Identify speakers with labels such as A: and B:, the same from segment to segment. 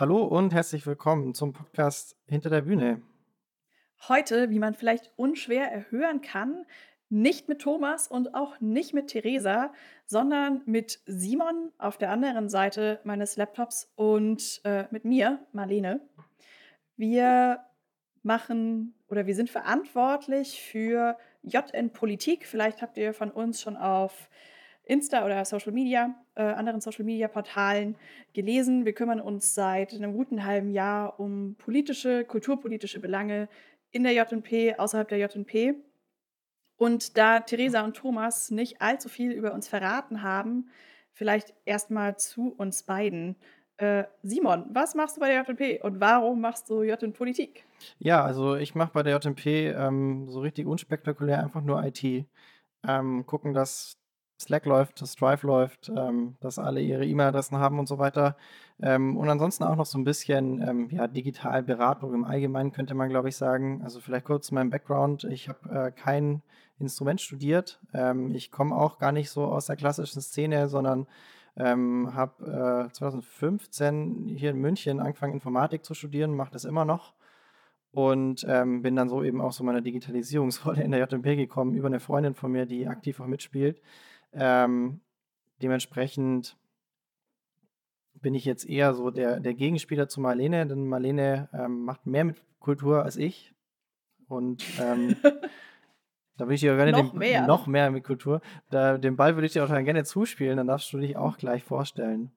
A: Hallo und herzlich willkommen zum Podcast Hinter der Bühne.
B: Heute, wie man vielleicht unschwer erhören kann, nicht mit Thomas und auch nicht mit Theresa, sondern mit Simon auf der anderen Seite meines Laptops und äh, mit mir, Marlene. Wir machen oder wir sind verantwortlich für JN Politik. Vielleicht habt ihr von uns schon auf Insta oder Social Media, äh, anderen Social Media Portalen gelesen. Wir kümmern uns seit einem guten halben Jahr um politische, kulturpolitische Belange in der JNP, außerhalb der JNP. Und da Theresa und Thomas nicht allzu viel über uns verraten haben, vielleicht erstmal zu uns beiden. Äh, Simon, was machst du bei der JNP und warum machst du JN Politik?
A: Ja, also ich mache bei der JNP ähm, so richtig unspektakulär einfach nur IT. Ähm, gucken, dass Slack läuft, Drive läuft, ähm, dass alle ihre E-Mail-Adressen haben und so weiter. Ähm, und ansonsten auch noch so ein bisschen ähm, ja, Digitalberatung im Allgemeinen könnte man, glaube ich, sagen. Also vielleicht kurz zu meinem Background. Ich habe äh, kein Instrument studiert. Ähm, ich komme auch gar nicht so aus der klassischen Szene, sondern ähm, habe äh, 2015 hier in München angefangen, Informatik zu studieren, mache das immer noch. Und ähm, bin dann so eben auch so meiner Digitalisierungsrolle in der JMP gekommen, über eine Freundin von mir, die aktiv auch mitspielt. Ähm, dementsprechend bin ich jetzt eher so der, der Gegenspieler zu Marlene, denn Marlene ähm, macht mehr mit Kultur als ich. Und ähm, da würde ich dir gerne
B: Noch
A: den,
B: mehr.
A: noch mehr mit Kultur. Da, den Ball würde ich dir auch gerne zuspielen, dann darfst du dich auch gleich vorstellen.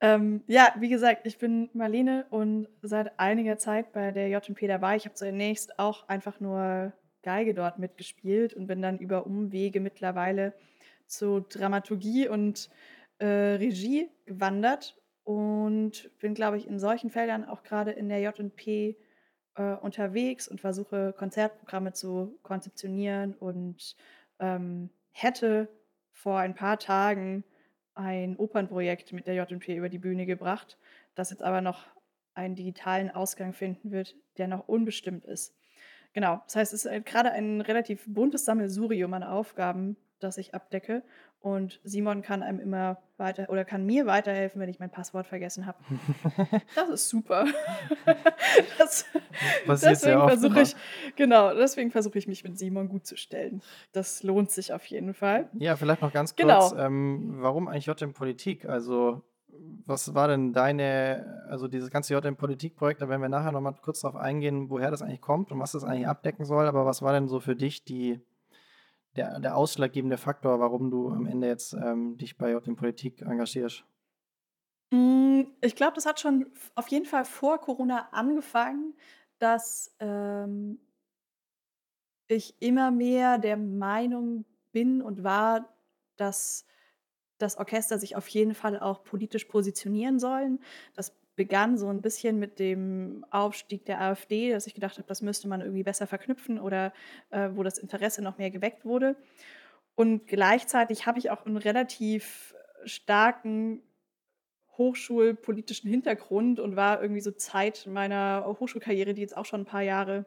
B: Ähm, ja, wie gesagt, ich bin Marlene und seit einiger Zeit bei der JP dabei. Ich habe zunächst auch einfach nur Geige dort mitgespielt und bin dann über Umwege mittlerweile zu Dramaturgie und äh, Regie gewandert und bin, glaube ich, in solchen Feldern auch gerade in der JP äh, unterwegs und versuche Konzertprogramme zu konzeptionieren und ähm, hätte vor ein paar Tagen ein Opernprojekt mit der JP über die Bühne gebracht, das jetzt aber noch einen digitalen Ausgang finden wird, der noch unbestimmt ist. Genau, das heißt, es ist halt gerade ein relativ buntes Sammelsurium an Aufgaben, das ich abdecke. Und Simon kann einem immer weiter oder kann mir weiterhelfen, wenn ich mein Passwort vergessen habe. Das ist super. Das,
A: Passiert
B: deswegen versuche ich, genau, deswegen versuche ich mich mit Simon gut zu stellen. Das lohnt sich auf jeden Fall.
A: Ja, vielleicht noch ganz
B: Genau.
A: kurz, ähm, warum eigentlich JM Politik? Also, was war denn deine, also dieses ganze JM Politik-Projekt, da werden wir nachher nochmal kurz darauf eingehen, woher das eigentlich kommt und was das eigentlich abdecken soll, aber was war denn so für dich die, der, der ausschlaggebende Faktor, warum du am Ende jetzt ähm, dich bei JM Politik engagierst?
B: Mm, Ich glaube, das hat schon auf jeden Fall vor Corona angefangen, dass ähm, ich immer mehr der Meinung bin und war, dass das Orchester sich auf jeden Fall auch politisch positionieren sollen. Das begann so ein bisschen mit dem Aufstieg der AfD, dass ich gedacht habe, das müsste man irgendwie besser verknüpfen oder äh, wo das Interesse noch mehr geweckt wurde. Und gleichzeitig habe ich auch einen relativ starken hochschulpolitischen Hintergrund und war irgendwie so Zeit meiner Hochschulkarriere, die jetzt auch schon ein paar Jahre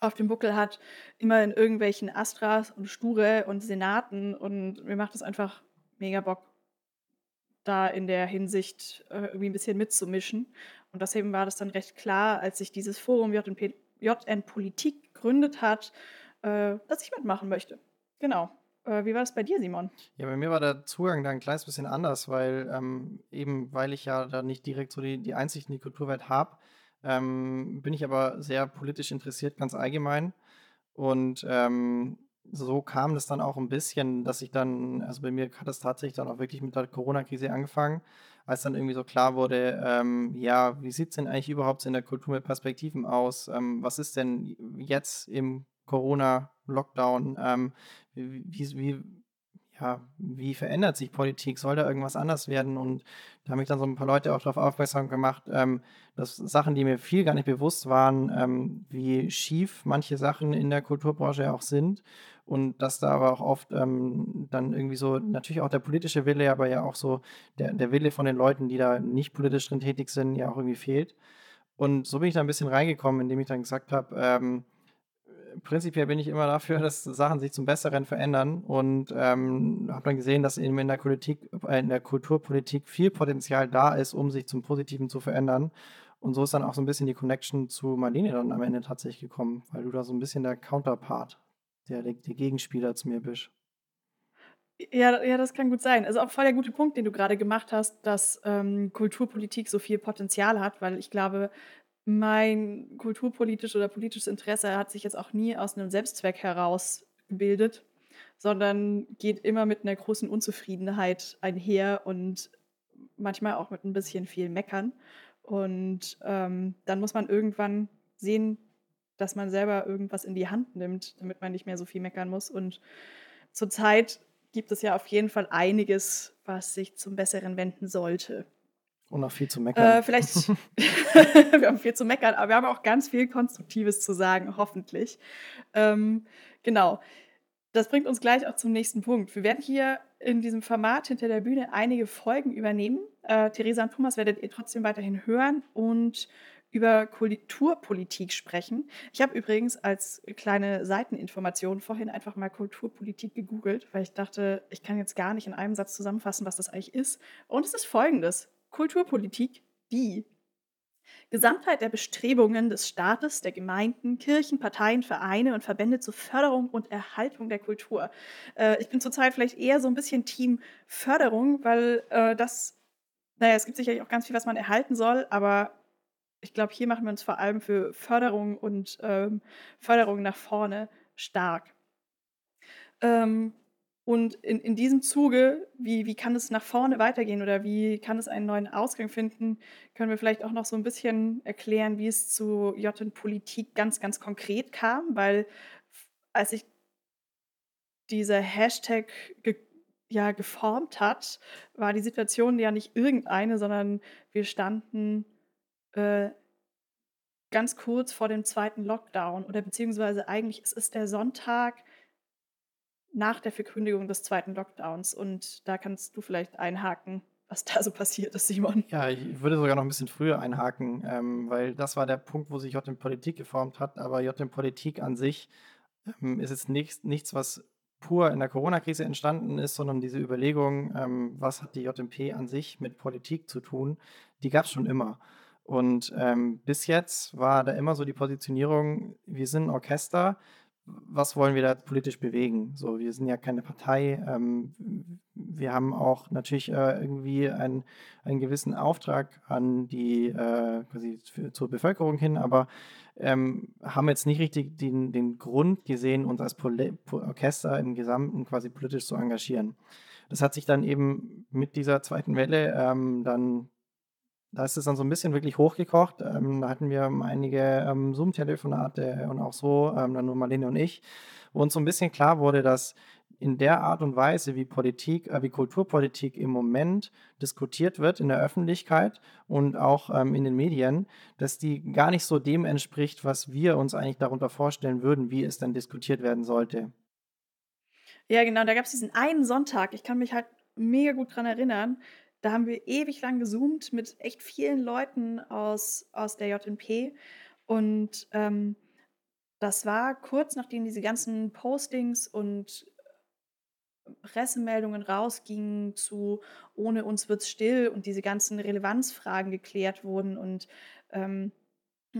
B: auf dem Buckel hat, immer in irgendwelchen Astras und Sture und Senaten und mir macht es einfach mega Bock, da in der Hinsicht äh, irgendwie ein bisschen mitzumischen. Und deswegen war das dann recht klar, als sich dieses Forum JNP, JN Politik gegründet hat, äh, dass ich mitmachen möchte. Genau. Äh, wie war das bei dir, Simon?
A: Ja, bei mir war der Zugang da ein kleines bisschen anders, weil ähm, eben, weil ich ja da nicht direkt so die, die Einsicht in die Kulturwelt habe, ähm, bin ich aber sehr politisch interessiert, ganz allgemein. Und ähm, so kam das dann auch ein bisschen, dass ich dann, also bei mir hat das tatsächlich dann auch wirklich mit der Corona-Krise angefangen, als dann irgendwie so klar wurde, ähm, ja, wie sieht es denn eigentlich überhaupt in der Kultur mit Perspektiven aus? Ähm, was ist denn jetzt im Corona-Lockdown? Ähm, wie, wie, ja, wie verändert sich Politik? Soll da irgendwas anders werden? Und da haben mich dann so ein paar Leute auch darauf aufmerksam gemacht, ähm, dass Sachen, die mir viel gar nicht bewusst waren, ähm, wie schief manche Sachen in der Kulturbranche auch sind. Und dass da aber auch oft ähm, dann irgendwie so, natürlich auch der politische Wille, aber ja auch so der, der Wille von den Leuten, die da nicht politisch drin tätig sind, ja auch irgendwie fehlt. Und so bin ich da ein bisschen reingekommen, indem ich dann gesagt habe, ähm, prinzipiell bin ich immer dafür, dass Sachen sich zum Besseren verändern und ähm, habe dann gesehen, dass eben in der Politik, äh, in der Kulturpolitik viel Potenzial da ist, um sich zum Positiven zu verändern. Und so ist dann auch so ein bisschen die Connection zu Marlene dann am Ende tatsächlich gekommen, weil du da so ein bisschen der Counterpart, der, der Gegenspieler zu mir bist.
B: Ja, ja, das kann gut sein. Also auch voll der gute Punkt, den du gerade gemacht hast, dass ähm, Kulturpolitik so viel Potenzial hat, weil ich glaube, mein kulturpolitisches oder politisches Interesse hat sich jetzt auch nie aus einem Selbstzweck heraus gebildet, sondern geht immer mit einer großen Unzufriedenheit einher und manchmal auch mit ein bisschen viel Meckern. Und ähm, dann muss man irgendwann sehen, dass man selber irgendwas in die Hand nimmt, damit man nicht mehr so viel meckern muss. Und zurzeit gibt es ja auf jeden Fall einiges, was sich zum Besseren wenden sollte.
A: Und noch viel zu meckern.
B: Äh, vielleicht, wir haben viel zu meckern, aber wir haben auch ganz viel Konstruktives zu sagen, hoffentlich. Ähm, genau. Das bringt uns gleich auch zum nächsten Punkt. Wir werden hier in diesem Format hinter der Bühne einige Folgen übernehmen. Äh, Theresa und Thomas werdet ihr trotzdem weiterhin hören und über Kulturpolitik sprechen. Ich habe übrigens als kleine Seiteninformation vorhin einfach mal Kulturpolitik gegoogelt, weil ich dachte, ich kann jetzt gar nicht in einem Satz zusammenfassen, was das eigentlich ist. Und es ist folgendes. Kulturpolitik, die Gesamtheit der Bestrebungen des Staates, der Gemeinden, Kirchen, Parteien, Vereine und Verbände zur Förderung und Erhaltung der Kultur. Äh, ich bin zurzeit vielleicht eher so ein bisschen Team Förderung, weil äh, das, naja, es gibt sicherlich auch ganz viel, was man erhalten soll, aber ich glaube, hier machen wir uns vor allem für Förderung und ähm, Förderung nach vorne stark. Ähm, und in, in diesem Zuge, wie, wie kann es nach vorne weitergehen oder wie kann es einen neuen Ausgang finden, können wir vielleicht auch noch so ein bisschen erklären, wie es zu J Politik ganz, ganz konkret kam, weil als sich dieser Hashtag ge ja, geformt hat, war die Situation ja nicht irgendeine, sondern wir standen äh, ganz kurz vor dem zweiten Lockdown oder beziehungsweise eigentlich es ist der Sonntag nach der Verkündigung des zweiten Lockdowns und da kannst du vielleicht einhaken, was da so passiert ist, Simon.
A: Ja, ich würde sogar noch ein bisschen früher einhaken, ähm, weil das war der Punkt, wo sich JM Politik geformt hat, aber JM Politik an sich ähm, ist jetzt nichts, nichts, was pur in der Corona-Krise entstanden ist, sondern diese Überlegung, ähm, was hat die JMP an sich mit Politik zu tun, die gab es schon immer. Und ähm, bis jetzt war da immer so die Positionierung, wir sind ein Orchester, was wollen wir da politisch bewegen? So, wir sind ja keine Partei. Ähm, wir haben auch natürlich äh, irgendwie ein, einen gewissen Auftrag an die äh, quasi für, zur Bevölkerung hin, aber ähm, haben jetzt nicht richtig den, den Grund gesehen, uns als Pol Orchester im Gesamten quasi politisch zu engagieren. Das hat sich dann eben mit dieser zweiten Welle ähm, dann da ist es dann so ein bisschen wirklich hochgekocht. Ähm, da hatten wir einige ähm, Zoom-Telefonate und auch so, ähm, dann nur Marlene und ich, wo uns so ein bisschen klar wurde, dass in der Art und Weise, wie Politik, äh, wie Kulturpolitik im Moment diskutiert wird in der Öffentlichkeit und auch ähm, in den Medien, dass die gar nicht so dem entspricht, was wir uns eigentlich darunter vorstellen würden, wie es dann diskutiert werden sollte.
B: Ja, genau, da gab es diesen einen Sonntag, ich kann mich halt mega gut dran erinnern, da haben wir ewig lang gezoomt mit echt vielen Leuten aus, aus der JNP. Und ähm, das war kurz nachdem diese ganzen Postings und Pressemeldungen rausgingen zu ohne uns wird's still und diese ganzen Relevanzfragen geklärt wurden und ähm,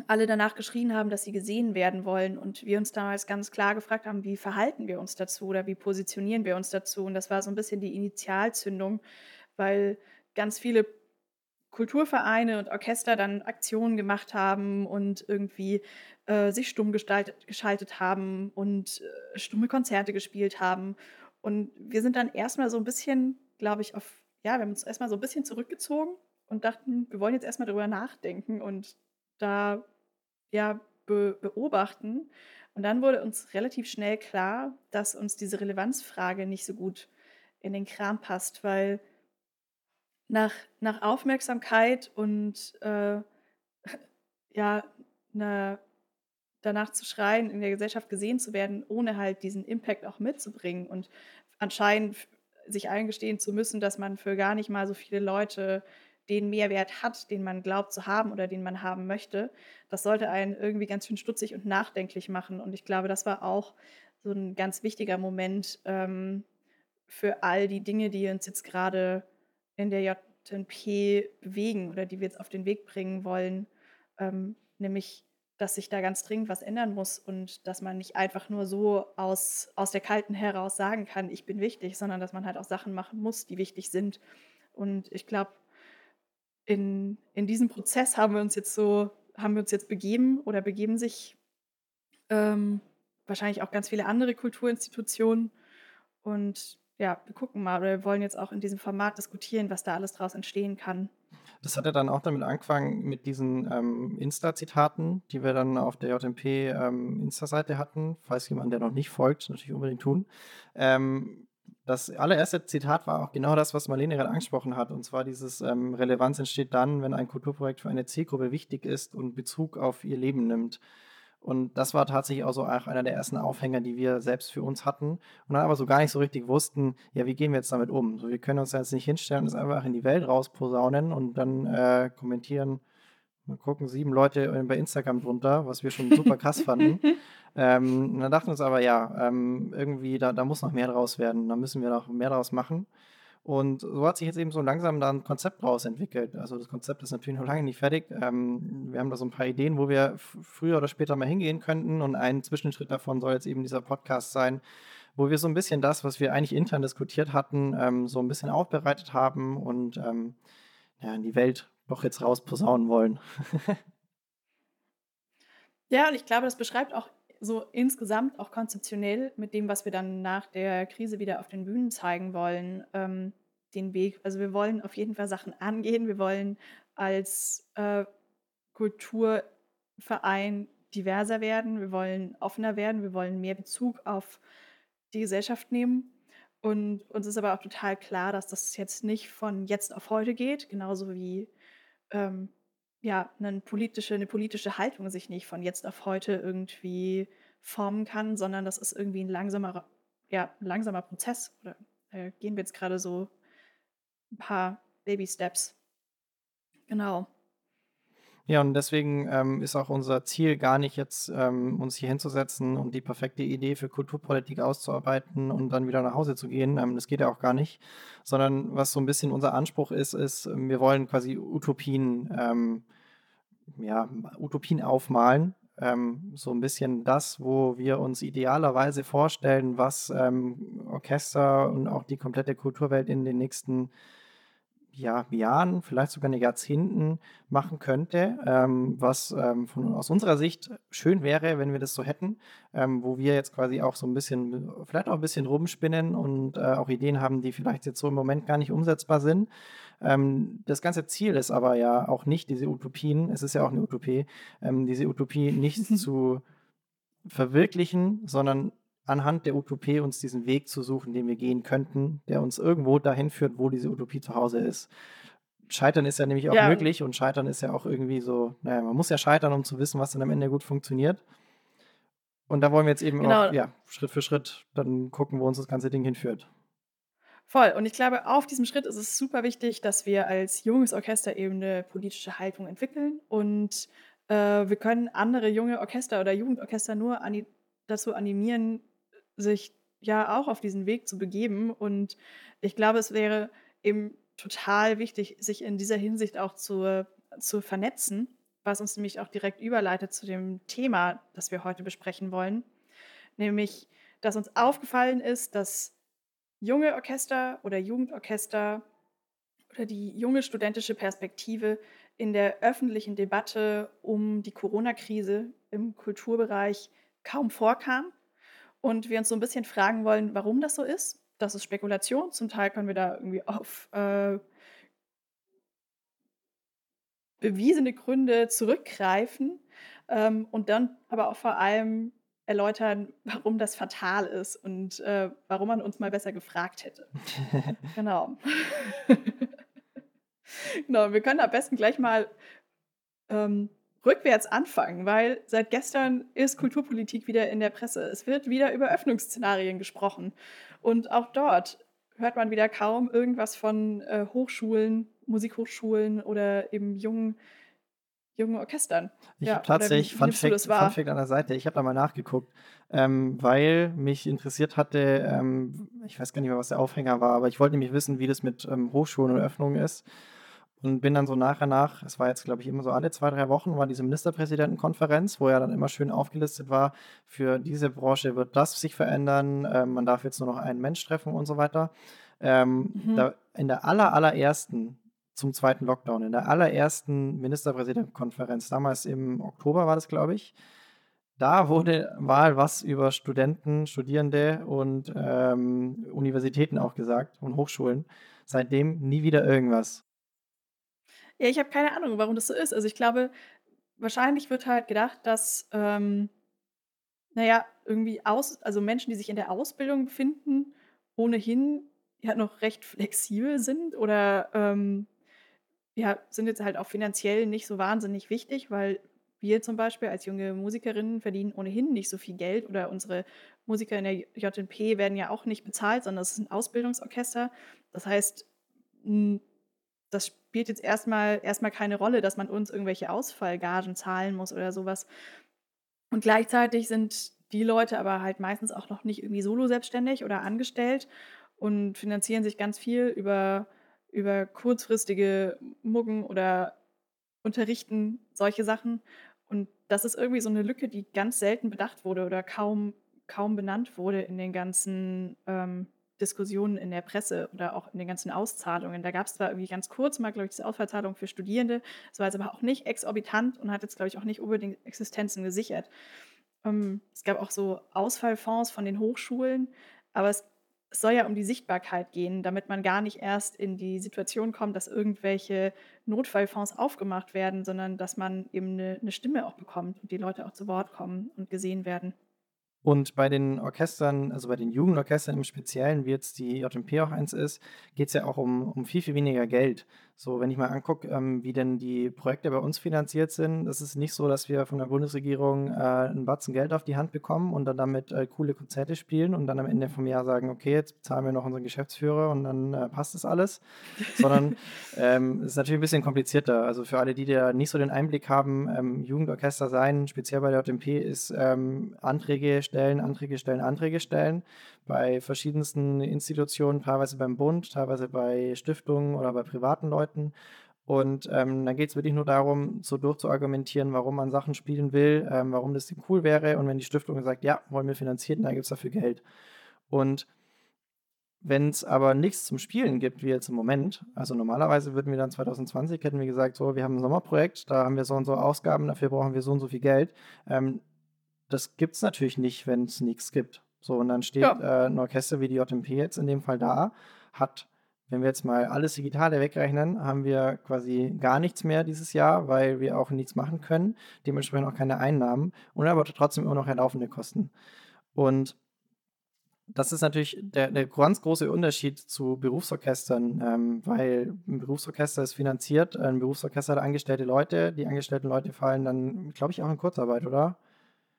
B: alle danach geschrien haben, dass sie gesehen werden wollen und wir uns damals ganz klar gefragt haben, wie verhalten wir uns dazu oder wie positionieren wir uns dazu und das war so ein bisschen die Initialzündung, weil ganz viele Kulturvereine und Orchester dann Aktionen gemacht haben und irgendwie äh, sich stumm gestaltet, geschaltet haben und äh, stumme Konzerte gespielt haben. Und wir sind dann erstmal so ein bisschen, glaube ich, auf, ja, wir haben uns erstmal so ein bisschen zurückgezogen und dachten, wir wollen jetzt erstmal darüber nachdenken und da ja be beobachten. Und dann wurde uns relativ schnell klar, dass uns diese Relevanzfrage nicht so gut in den Kram passt, weil nach nach Aufmerksamkeit und, äh, ja, 'ne danach zu schreien, in der Gesellschaft gesehen zu werden, ohne halt diesen Impact auch mitzubringen und anscheinend sich eingestehen zu müssen, dass man für gar nicht mal so viele Leute den Mehrwert hat, den man glaubt zu haben oder den man haben möchte, das sollte einen irgendwie ganz schön stutzig und nachdenklich machen. Und ich glaube, das war auch so ein ganz wichtiger Moment ähm, für all die Dinge, die uns jetzt gerade in der JNP bewegen oder die wir jetzt auf den Weg bringen wollen. Ähm, nämlich dass sich da ganz dringend was ändern muss und dass man nicht einfach nur so aus, aus der Kalten heraus sagen kann, ich bin wichtig, sondern dass man halt auch Sachen machen muss, die wichtig sind. Und ich glaube, in, in diesem Prozess haben wir uns jetzt so, haben wir uns jetzt begeben oder begeben sich ähm, wahrscheinlich auch ganz viele andere Kulturinstitutionen. Und ja, wir gucken mal oder wir wollen jetzt auch in diesem Format diskutieren, was da alles draus entstehen kann.
A: Das hat ja dann auch damit angefangen mit diesen ähm, Insta-Zitaten, die wir dann auf der JMP ähm, hatten. Falls jemand, der noch nicht folgt, natürlich unbedingt tun. Ähm, das allererste Zitat war auch genau das, was Marlene gerade angesprochen hat. Und zwar dieses ähm, Relevanz entsteht dann, wenn ein Kulturprojekt für eine Zielgruppe wichtig ist und Bezug auf ihr Leben nimmt. Und das war tatsächlich auch so auch einer der ersten Aufhänger, die wir selbst für uns hatten. Und dann aber so gar nicht so richtig wussten, ja, wie gehen wir jetzt damit um? So, wir können uns jetzt nicht hinstellen und es einfach in die Welt rausposaunen und dann äh, kommentieren, mal gucken, sieben Leute bei Instagram drunter, was wir schon super krass fanden. Ähm, und dann dachten wir uns aber, ja, ähm, irgendwie, da, da muss noch mehr draus werden, da müssen wir noch mehr draus machen. Und so hat sich jetzt eben so langsam da ein Konzept draus entwickelt. Also das Konzept ist natürlich noch lange nicht fertig. Ähm, wir haben da so ein paar Ideen, wo wir früher oder später mal hingehen könnten. Und ein Zwischenschritt davon soll jetzt eben dieser Podcast sein, wo wir so ein bisschen das, was wir eigentlich intern diskutiert hatten, ähm, so ein bisschen aufbereitet haben und ähm, ja, in die Welt doch jetzt rausposaunen wollen.
B: ja, und ich glaube, das beschreibt auch so insgesamt auch konzeptionell mit dem, was wir dann nach der Krise wieder auf den Bühnen zeigen wollen, ähm, den Weg. Also wir wollen auf jeden Fall Sachen angehen. Wir wollen als äh, Kulturverein diverser werden. Wir wollen offener werden. Wir wollen mehr Bezug auf die Gesellschaft nehmen. Und uns ist aber auch total klar, dass das jetzt nicht von jetzt auf heute geht, genauso wie ähm, ja, 'nen politische 'ne politische Haltung sich nicht von jetzt auf heute irgendwie formen kann, sondern das ist irgendwie ein langsamer ja, langsamer Prozess oder, äh, gehen wir jetzt gerade so ein paar Baby Steps. Genau.
A: Ja, und deswegen ähm, ist auch unser Ziel gar nicht jetzt, ähm, uns hier hinzusetzen und die perfekte Idee für Kulturpolitik auszuarbeiten und dann wieder nach Hause zu gehen. Ähm, das geht ja auch gar nicht. Sondern was so ein bisschen unser Anspruch ist, ist, wir wollen quasi Utopien, ähm, ja, Utopien aufmalen. Ähm, so ein bisschen das, wo wir uns idealerweise vorstellen, was ähm, Orchester und auch die komplette Kulturwelt in den nächsten ja, Jahren, vielleicht sogar Jahrzehnten machen könnte, ähm, was ähm, von, aus unserer Sicht schön wäre, wenn wir das so hätten, ähm, wo wir jetzt quasi auch so ein bisschen, vielleicht auch ein bisschen rumspinnen und äh, auch Ideen haben, die vielleicht jetzt so im Moment gar nicht umsetzbar sind. Ähm, das ganze Ziel ist aber ja auch nicht diese Utopien, es ist ja auch eine Utopie, ähm, diese Utopie nicht zu verwirklichen, sondern anhand der Utopie uns diesen Weg zu suchen, den wir gehen könnten, der uns irgendwo dahin führt, wo diese Utopie zu Hause ist. Scheitern ist ja nämlich auch ja. möglich und Scheitern ist ja auch irgendwie so, naja, man muss ja scheitern, um zu wissen, was dann am Ende gut funktioniert. Und da wollen wir jetzt eben genau. auch, ja, Schritt für Schritt dann gucken, wo uns das ganze Ding hinführt.
B: Voll. Und ich glaube, auf diesem Schritt ist es super wichtig, dass wir als junges Orchester eben eine politische Haltung entwickeln. Und äh, wir können andere junge Orchester oder Jugendorchester nur an dazu animieren, sich ja auch auf diesen Weg zu begeben. Und ich glaube, es wäre eben total wichtig, sich in dieser Hinsicht auch zu, zu vernetzen, was uns nämlich auch direkt überleitet zu dem Thema, das wir heute besprechen wollen. Nämlich, dass uns aufgefallen ist, dass junge Orchester oder Jugendorchester oder die junge studentische Perspektive in der öffentlichen Debatte um die Corona-Krise im Kulturbereich kaum vorkam und wir uns so ein bisschen fragen wollen, warum das so ist. Das ist Spekulation. Zum Teil können wir da irgendwie auf äh, bewiesene Gründe zurückgreifen ähm, und dann aber auch vor allem erläutern, warum das fatal ist und äh, warum man uns mal besser gefragt hätte. genau. genau, wir können am besten gleich mal ähm, rückwärts anfangen, weil seit gestern ist Kulturpolitik wieder in der Presse. Es wird wieder über Öffnungsszenarien gesprochen. Und auch dort hört man wieder kaum irgendwas von äh, Hochschulen, Musikhochschulen oder eben jungen, jungen Orchestern.
A: Ich
B: Ja,
A: habe tatsächlich, Fun Fact, Fun? Fact an der Seite, ich habe da mal nachgeguckt, ähm, weil mich interessiert hatte, ähm, ich weiß gar nicht mehr, was der Aufhänger war, aber ich wollte nämlich wissen, wie das mit ähm, Hochschulen und Öffnungen ist. Und bin dann so nach und nach, es war jetzt, glaube ich, immer so alle zwei, drei Wochen, war diese Ministerpräsidentenkonferenz, wo ja dann immer schön aufgelistet war, für diese Branche wird das sich verändern, ähm, man darf jetzt nur noch einen Mensch treffen und so weiter. Ähm,
B: Mhm.
A: da, in der aller, allerersten, zum zweiten Lockdown, in der allerersten Ministerpräsidentenkonferenz, damals im Oktober war das, glaube ich, da wurde mal was über Studenten, Studierende und ähm, Universitäten auch gesagt und Hochschulen. Seitdem nie wieder irgendwas.
B: Ja, ich habe keine Ahnung, warum das so ist. Also ich glaube, wahrscheinlich wird halt gedacht, dass, ähm, naja, irgendwie aus, also Menschen, die sich in der Ausbildung befinden, ohnehin ja noch recht flexibel sind oder ähm, ja, sind jetzt halt auch finanziell nicht so wahnsinnig wichtig, weil wir zum Beispiel als junge Musikerinnen verdienen ohnehin nicht so viel Geld oder unsere Musiker in der JNP werden ja auch nicht bezahlt, sondern es ist ein Ausbildungsorchester. Das heißt, das spielt jetzt erstmal erstmal keine Rolle, dass man uns irgendwelche Ausfallgagen zahlen muss oder sowas. Und gleichzeitig sind die Leute aber halt meistens auch noch nicht irgendwie solo selbstständig oder angestellt und finanzieren sich ganz viel über, über kurzfristige Muggen oder unterrichten, solche Sachen. Und das ist irgendwie so eine Lücke, die ganz selten bedacht wurde oder kaum, kaum benannt wurde in den ganzen ähm, Diskussionen in der Presse oder auch in den ganzen Auszahlungen. Da gab es zwar irgendwie ganz kurz mal, glaube ich, diese Ausfallzahlung für Studierende, das war jetzt aber auch nicht exorbitant und hat jetzt, glaube ich, auch nicht unbedingt Existenzen gesichert. Ähm, es gab auch so Ausfallfonds von den Hochschulen, aber es, es soll ja um die Sichtbarkeit gehen, damit man gar nicht erst in die Situation kommt, dass irgendwelche Notfallfonds aufgemacht werden, sondern dass man eben eine, eine Stimme auch bekommt und die Leute auch zu Wort kommen und gesehen werden.
A: Und bei den Orchestern, also bei den Jugendorchestern im Speziellen, wie jetzt die JMP auch eins ist, geht es ja auch um, um viel, viel weniger Geld. So, wenn ich mal angucke, ähm, wie denn die Projekte bei uns finanziert sind, das ist nicht so, dass wir von der Bundesregierung äh, einen Batzen Geld auf die Hand bekommen und dann damit äh, coole Konzerte spielen und dann am Ende vom Jahr sagen, okay, jetzt bezahlen wir noch unseren Geschäftsführer und dann äh, passt das alles. Sondern ähm, es ist natürlich ein bisschen komplizierter. Also für alle, die da nicht so den Einblick haben, ähm, Jugendorchester sein, speziell bei der JMP, ist ähm, Anträge stellen, Anträge stellen, Anträge stellen. Bei verschiedensten Institutionen, teilweise beim Bund, teilweise bei Stiftungen oder bei privaten Leuten. Und ähm, dann geht es wirklich nur darum, so durchzuargumentieren, warum man Sachen spielen will, ähm, warum das denn cool wäre. Und wenn die Stiftung sagt, ja, wollen wir finanzieren, dann gibt es dafür Geld. Und wenn es aber nichts zum Spielen gibt, wie jetzt im Moment, also normalerweise würden wir dann 2020, hätten wir gesagt, so, wir haben ein Sommerprojekt, da haben wir so und so Ausgaben, dafür brauchen wir so und so viel Geld. Ähm, das gibt es natürlich nicht, wenn es nichts gibt. So, und dann steht
B: Ja.
A: äh, ein Orchester wie die JMP jetzt in dem Fall da, hat, wenn wir jetzt mal alles Digitale wegrechnen, haben wir quasi gar nichts mehr dieses Jahr, weil wir auch nichts machen können, dementsprechend auch keine Einnahmen und aber trotzdem immer noch laufende Kosten. Und das ist natürlich der, der ganz große Unterschied zu Berufsorchestern, ähm, weil ein Berufsorchester ist finanziert, ein Berufsorchester hat angestellte Leute, die angestellten Leute fallen dann, glaube ich, auch in Kurzarbeit, oder? Oder gibt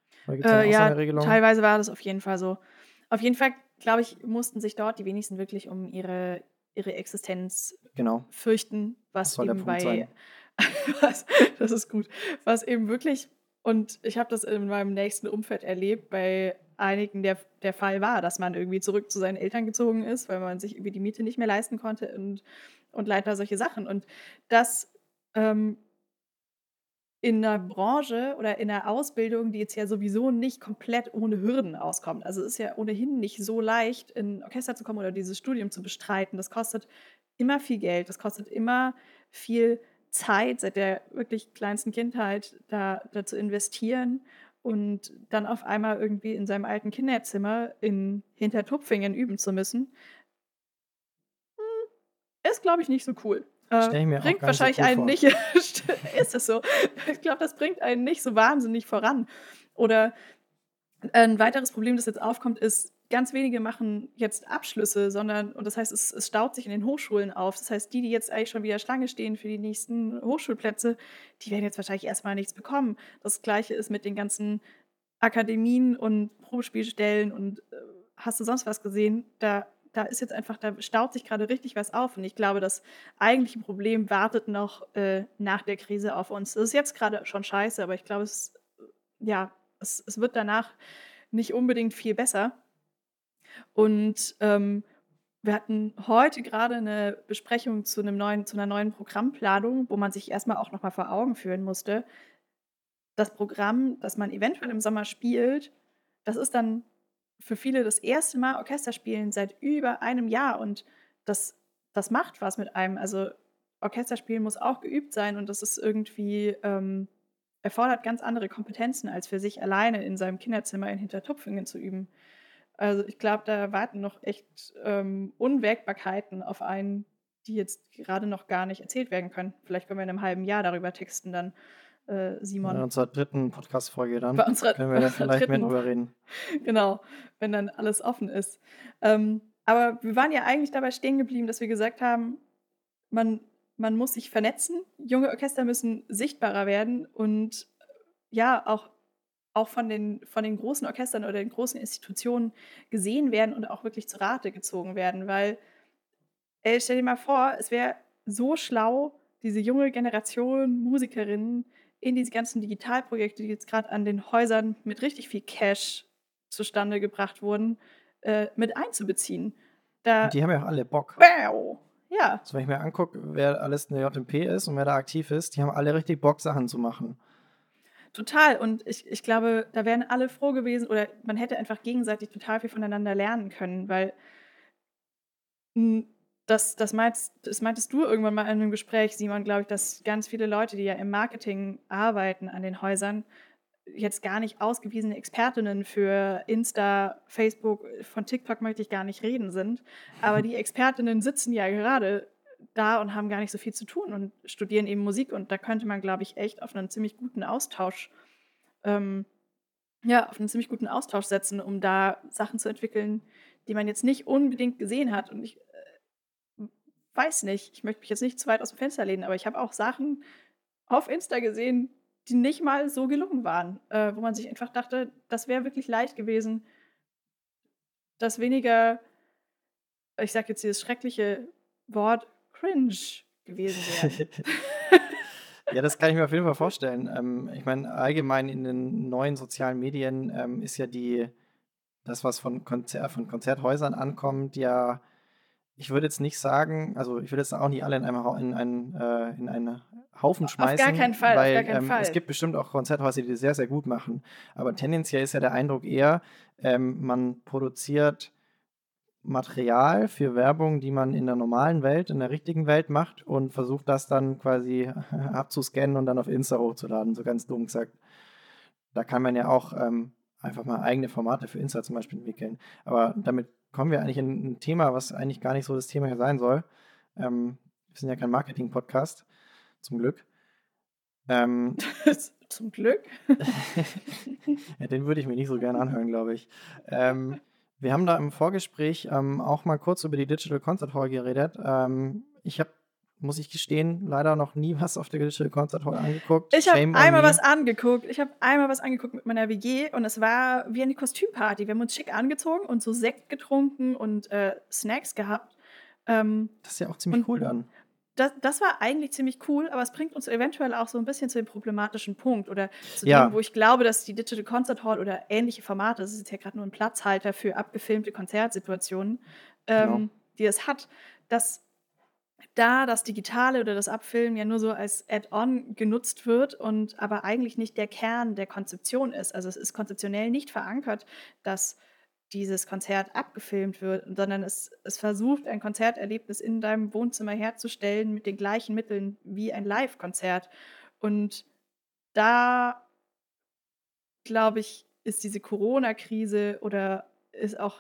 A: es dann
B: Äh, ja, teilweise war das auf jeden Fall so. Auf jeden Fall, glaube ich, mussten sich dort die wenigsten wirklich um ihre, ihre Existenz
A: Genau,
B: fürchten,
A: das
B: was
A: der
B: eben bei, was, das ist gut, was eben wirklich, und ich habe das in meinem nächsten Umfeld erlebt, bei einigen der, der Fall war, dass man irgendwie zurück zu seinen Eltern gezogen ist, weil man sich irgendwie die Miete nicht mehr leisten konnte und, und leider solche Sachen. Und das ähm, in einer Branche oder in einer Ausbildung, die jetzt ja sowieso nicht komplett ohne Hürden auskommt. Also, es ist ja ohnehin nicht so leicht, in Orchester zu kommen oder dieses Studium zu bestreiten. Das kostet immer viel Geld, das kostet immer viel Zeit seit der wirklich kleinsten Kindheit da da zu investieren und dann auf einmal irgendwie in seinem alten Kinderzimmer in Hintertupfingen üben zu müssen. Ist, glaube ich, nicht so cool. Äh, bringt wahrscheinlich einen
A: vor.
B: nicht ist es so? Ich glaube, das bringt einen nicht so wahnsinnig voran. Oder ein weiteres Problem, das jetzt aufkommt, ist, ganz wenige machen jetzt Abschlüsse, sondern und das heißt, es es staut sich in den Hochschulen auf. Das heißt, die, die jetzt eigentlich schon wieder Schlange stehen für die nächsten Hochschulplätze, die werden jetzt wahrscheinlich erst mal nichts bekommen. Das Gleiche ist mit den ganzen Akademien und Probespielstellen und, äh, hast du sonst was gesehen? Da da ist jetzt einfach, da staut sich gerade richtig was auf. Und ich glaube, das eigentliche Problem wartet noch äh, nach der Krise auf uns. Das ist jetzt gerade schon scheiße, aber ich glaube, es, ja, es, es wird danach nicht unbedingt viel besser. Und ähm, wir hatten heute gerade eine Besprechung zu, einem neuen, zu einer neuen Programmplanung, wo man sich erstmal auch nochmal vor Augen führen musste. Das Programm, das man eventuell im Sommer spielt, das ist dann für viele das erste Mal Orchesterspielen seit über einem Jahr und das, das macht was mit einem. Also Orchesterspielen muss auch geübt sein und das ist irgendwie, ähm, erfordert ganz andere Kompetenzen, als für sich alleine in seinem Kinderzimmer in Hintertupfingen zu üben. Also ich glaube, da warten noch echt ähm, Unwägbarkeiten auf einen, die jetzt gerade noch gar nicht erzählt werden können. Vielleicht können wir in einem halben Jahr darüber texten dann, äh, Simon.
A: In unserer dritten Podcast-Folge dann
B: Bei unserer,
A: können wir da vielleicht mehr drüber reden.
B: Genau, wenn dann alles offen ist. Ähm, aber wir waren ja eigentlich dabei stehen geblieben, dass wir gesagt haben, man, man muss sich vernetzen, junge Orchester müssen sichtbarer werden und ja, auch auch von den, von den großen Orchestern oder den großen Institutionen gesehen werden und auch wirklich zu Rate gezogen werden. Weil, ey, stell dir mal vor, es wäre so schlau, diese junge Generation Musikerinnen in diese ganzen Digitalprojekte, die jetzt gerade an den Häusern mit richtig viel Cash zustande gebracht wurden, äh, mit einzubeziehen.
A: Da, die haben ja auch alle Bock.
B: Wow! Ja.
A: Also wenn ich mir angucke, wer alles in der JMP ist und wer da aktiv ist, die haben alle richtig Bock, Sachen zu machen.
B: Total. Und ich, ich glaube, da wären alle froh gewesen oder man hätte einfach gegenseitig total viel voneinander lernen können, weil das, das, meinst, das meintest du irgendwann mal in einem Gespräch, Simon, glaube ich, dass ganz viele Leute, die ja im Marketing arbeiten an den Häusern, jetzt gar nicht ausgewiesene Expertinnen für Insta, Facebook, von TikTok möchte ich gar nicht reden sind. Aber die Expertinnen sitzen ja gerade da und haben gar nicht so viel zu tun und studieren eben Musik. Und da könnte man, glaube ich, echt auf einen ziemlich guten Austausch, ähm, ja, auf einen ziemlich guten Austausch setzen, um da Sachen zu entwickeln, die man jetzt nicht unbedingt gesehen hat. Und ich weiß nicht, ich möchte mich jetzt nicht zu weit aus dem Fenster lehnen, aber ich habe auch Sachen auf Insta gesehen, die nicht mal so gelungen waren, äh, wo man sich einfach dachte, das wäre wirklich leicht gewesen, das weniger, ich sage jetzt dieses schreckliche Wort, cringe gewesen wären.
A: ja, das kann ich mir auf jeden Fall vorstellen. Ähm, ich meine, allgemein in den neuen sozialen Medien ähm, ist ja die, das, was von, Konzer von Konzerthäusern ankommt, ja, ich würde jetzt nicht sagen, also ich würde jetzt auch nicht alle in, einem, in, einen, äh, in einen Haufen schmeißen.
B: Auf gar keinen Fall.
A: Weil,
B: keinen
A: ähm,
B: Fall.
A: Es gibt bestimmt auch Konzerthäuser, die das sehr, sehr gut machen. Aber tendenziell ist ja der Eindruck eher, ähm, man produziert Material für Werbung, die man in der normalen Welt, in der richtigen Welt macht und versucht das dann quasi abzuscannen und dann auf Insta hochzuladen, so ganz dumm gesagt. Da kann man ja auch ähm, einfach mal eigene Formate für Insta zum Beispiel entwickeln. Aber damit kommen wir eigentlich in ein Thema, was eigentlich gar nicht so das Thema hier sein soll. Ähm, wir sind ja kein Marketing-Podcast, zum Glück.
B: Ähm, zum Glück?
A: ja, den würde ich mir nicht so gerne anhören, glaube ich. Ähm, wir haben da im Vorgespräch ähm, auch mal kurz über die Digital Concert Hall geredet. Ähm, ich habe, muss ich gestehen, leider noch nie was auf der Digital Concert Hall angeguckt.
B: Ich habe einmal was angeguckt. Ich habe einmal was angeguckt mit meiner WG und es war wie eine Kostümparty. Wir haben uns schick angezogen und so Sekt getrunken und äh, Snacks gehabt. Ähm,
A: das ist ja auch ziemlich cool dann
B: das, das war eigentlich ziemlich cool, aber es bringt uns eventuell auch so ein bisschen zu dem problematischen Punkt oder zu
A: ja.
B: dem, wo ich glaube, dass die Digital Concert Hall oder ähnliche Formate, das ist jetzt ja gerade nur ein Platzhalter für abgefilmte Konzertsituationen, ähm, genau. die es hat, dass da das Digitale oder das Abfilmen ja nur so als Add-on genutzt wird und aber eigentlich nicht der Kern der Konzeption ist. Also es ist konzeptionell nicht verankert, dass dieses Konzert abgefilmt wird, sondern es, es versucht, ein Konzerterlebnis in deinem Wohnzimmer herzustellen mit den gleichen Mitteln wie ein Live-Konzert. Und da, glaube ich, ist diese Corona-Krise oder ist auch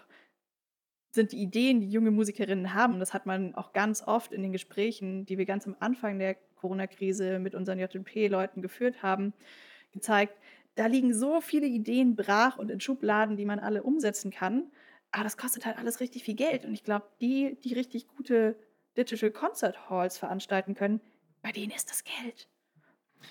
B: sind die Ideen, die junge Musikerinnen haben, das hat man auch ganz oft in den Gesprächen, die wir ganz am Anfang der Corona-Krise mit unseren JP-Leuten geführt haben, gezeigt, da liegen so viele Ideen brach und in Schubladen, die man alle umsetzen kann. Aber das kostet halt alles richtig viel Geld. Und ich glaube, die, die richtig gute Digital Concert Halls veranstalten können, bei denen ist das Geld.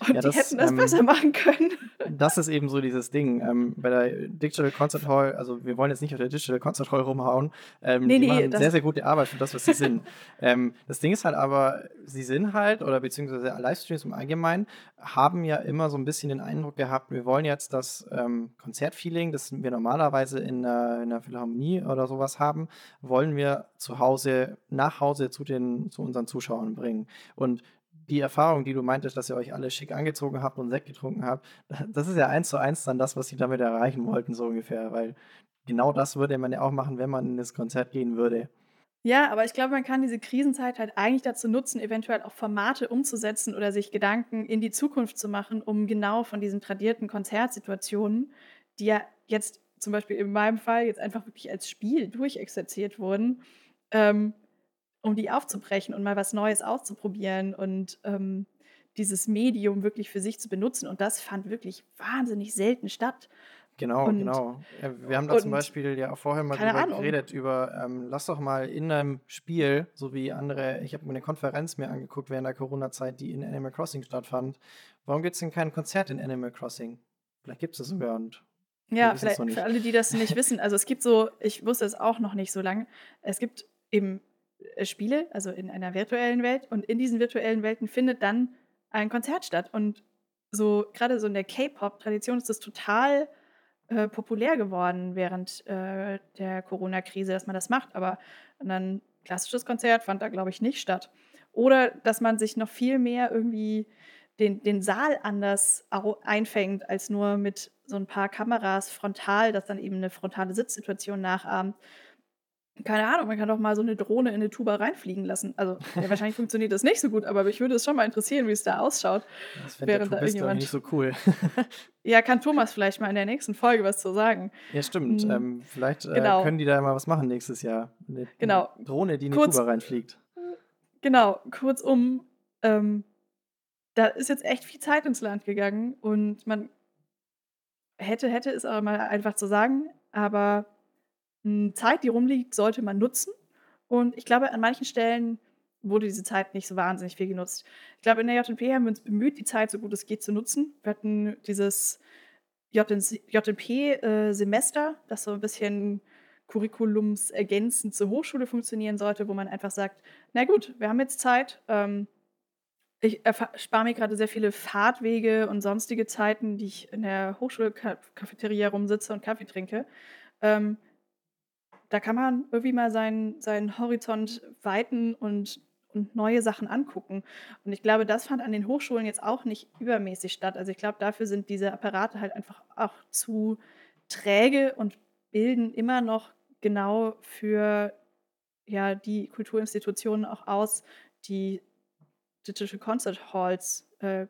B: Und
A: Ja,
B: die
A: das,
B: hätten das
A: ähm
B: besser machen können.
A: das ist eben so dieses Ding. Ähm, bei der Digital Concert Hall, also wir wollen jetzt nicht auf der Digital Concert Hall rumhauen, ähm,
B: Ne,
A: die
B: ne,
A: machen sehr, sehr gute Arbeit für das, was sie sind. Ähm, das Ding ist halt aber, sie sind halt, oder beziehungsweise Livestreams im Allgemeinen, haben ja immer so ein bisschen den Eindruck gehabt, wir wollen jetzt das ähm, Konzertfeeling, das wir normalerweise in einer, in 'ner Philharmonie oder sowas haben, wollen wir zu Hause nach Hause zu den zu unseren Zuschauern bringen. Und die Erfahrung, die du meintest, dass ihr euch alle schick angezogen habt und Sekt getrunken habt, das ist ja eins zu eins dann das, was sie damit erreichen wollten, so ungefähr, weil genau das würde man ja auch machen, wenn man in das Konzert gehen würde.
B: Ja, aber ich glaube, man kann diese Krisenzeit halt eigentlich dazu nutzen, eventuell auch Formate umzusetzen oder sich Gedanken in die Zukunft zu machen, um genau von diesen tradierten Konzertsituationen, die ja jetzt zum Beispiel in meinem Fall jetzt einfach wirklich als Spiel durchexerziert wurden, ähm, um die aufzubrechen und mal was Neues auszuprobieren und, ähm, dieses Medium wirklich für sich zu benutzen. Und das fand wirklich wahnsinnig selten statt.
A: Genau,
B: Und
A: genau. Ja, wir haben da zum
B: und
A: Beispiel ja auch vorher mal drüber
B: Ahnung.
A: geredet, über, ähm, lass doch mal in einem Spiel, so wie andere, ich habe mir eine Konferenz mir angeguckt während der Corona-Zeit, die in Animal Crossing stattfand. Warum gibt es denn kein Konzert in Animal Crossing? Vielleicht gibt es das sogar und
B: Ja, vielleicht für alle, die das nicht wissen, also es gibt so ich wusste es auch noch nicht so lange. Es gibt eben, Spiele, also in einer virtuellen Welt und in diesen virtuellen Welten findet dann ein Konzert statt. Und so gerade so in der K-Pop-Tradition ist das total, äh, populär geworden während, äh, der Corona-Krise, dass man das macht. Aber 'nen klassisches Konzert fand da, glaube ich, nicht statt. Oder dass man sich noch viel mehr irgendwie den den Saal anders einfängt als nur mit so 'n paar Kameras frontal, das dann eben 'ne frontale Sitzsituation nachahmt. Keine Ahnung, man kann doch mal so 'ne Drohne in 'ne Tuba reinfliegen lassen. Also, ja, wahrscheinlich funktioniert das nicht so gut, aber mich würde es schon mal interessieren, wie es da ausschaut,
A: Das
B: während da
A: ich, nicht
B: irgendjemand
A: so cool.
B: Ja, kann Thomas vielleicht mal in der nächsten Folge was zu sagen.
A: Ja, stimmt.
B: Hm,
A: Ähm, vielleicht, äh,
B: genau.
A: können die da mal was machen nächstes Jahr. 'Ne 'ne
B: Genau.
A: Drohne, die in die
B: Kurz
A: Tuba reinfliegt.
B: genau, kurzum, ähm, da ist jetzt echt viel Zeit ins Land gegangen und man hätte hätte es aber mal einfach zu sagen, aber, Zeit, die rumliegt, sollte man nutzen. Und ich glaube, an manchen Stellen wurde diese Zeit nicht so wahnsinnig viel genutzt. Ich glaube, in der JNP haben wir uns bemüht, die Zeit so gut es geht zu nutzen. Wir hatten dieses JNC JNP, äh, das so 'n bisschen curriculumsergänzend zur Hochschule funktionieren sollte, wo man einfach sagt: „Na gut, wir haben jetzt Zeit, ähm, ich spare mir grade sehr viele Fahrtwege und sonstige Zeiten, die ich in der Hochschulcaf Cafeteria rumsitze und Kaffee trinke. Ähm, da kann man irgendwie mal seinen seinen Horizont weiten und und neue Sachen angucken. Und ich glaube, das fand an den Hochschulen jetzt auch nicht übermäßig statt. Also, ich glaube, dafür sind diese Apparate halt einfach auch zu träge und bilden immer noch genau für, ja, die Kulturinstitutionen auch aus, die Digital Concert Halls, äh,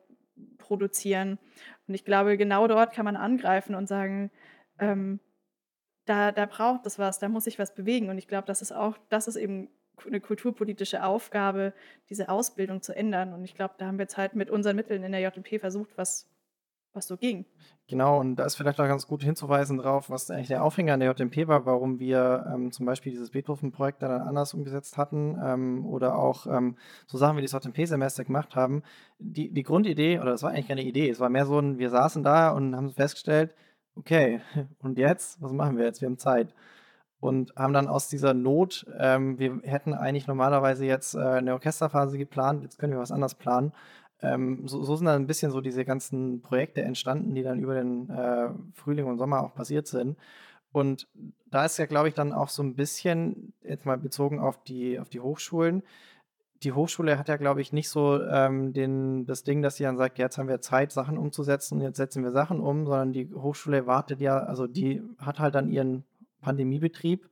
B: produzieren. Und ich glaube, genau dort kann man angreifen und sagen, ähm, da da braucht es was, da muss sich was bewegen. Und ich glaube, das ist auch das ist eben ku 'ne kulturpolitische Aufgabe, diese Ausbildung zu ändern. Und ich glaube, da haben wir jetzt halt mit unseren Mitteln in der JNP versucht, was was so ging.
A: Genau, und da ist vielleicht auch ganz gut hinzuweisen drauf, was eigentlich der Aufhänger an der JNP war, warum wir, ähm, zum Beispiel dieses Beethoven-Projekt dann anders umgesetzt hatten, ähm, oder auch, ähm, so Sachen wie das JNP-Semester gemacht haben. Die die Grundidee oder es war eigentlich keine Idee, es war mehr so 'n wir saßen da und haben festgestellt: „Okay, und jetzt? Was machen wir jetzt? Wir haben Zeit.“ Und haben dann aus dieser Not ähm, wir hätten eigentlich normalerweise jetzt, äh, 'ne Orchesterphase geplant, jetzt können wir was anders planen. Ähm, so so sind dann 'n bisschen so diese ganzen Projekte entstanden, die dann über den, äh, Frühling und Sommer auch passiert sind. Und da ist ja, glaube ich, dann auch so 'n bisschen jetzt mal bezogen auf die auf die Hochschulen die Hochschule hat ja, glaube ich, nicht so, ähm, den das Ding, dass sie dann sagt: „Jetzt haben wir Zeit, Sachen umzusetzen, jetzt setzen wir Sachen um“, sondern die Hochschule wartet ja also, die hat halt dann ihren Pandemiebetrieb,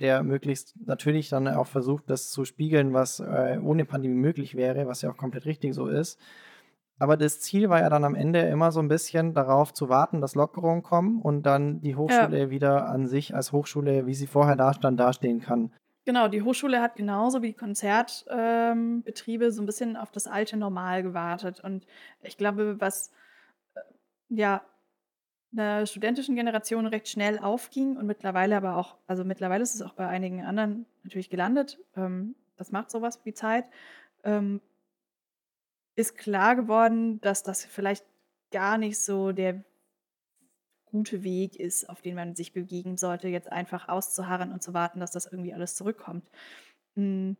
A: der möglichst natürlich dann auch versucht, das zu spiegeln, was, äh, ohne Pandemie möglich wäre, was ja auch komplett richtig so ist. Aber das Ziel war ja dann am Ende immer so 'n bisschen darauf zu warten, dass Lockerungen kommen und dann die
B: Ja.
A: Hochschule wieder an sich als Hochschule, wie sie vorher dastand, dastehen kann.
B: Genau, die Hochschule hat genauso wie Konzert ähm, so 'n bisschen auf das alte Normal gewartet. Und ich glaube, was, äh, ja, 'ner studentischen Generation recht schnell aufging und mittlerweile aber auch also, mittlerweile ist es auch bei einigen anderen natürlich gelandet, ähm, das macht so was wie Zeit, ähm ist klar geworden, dass das vielleicht gar nicht so der gute Weg ist, auf den man sich begegnen sollte, jetzt einfach auszuharren und zu warten, dass das irgendwie alles zurückkommt. Hm,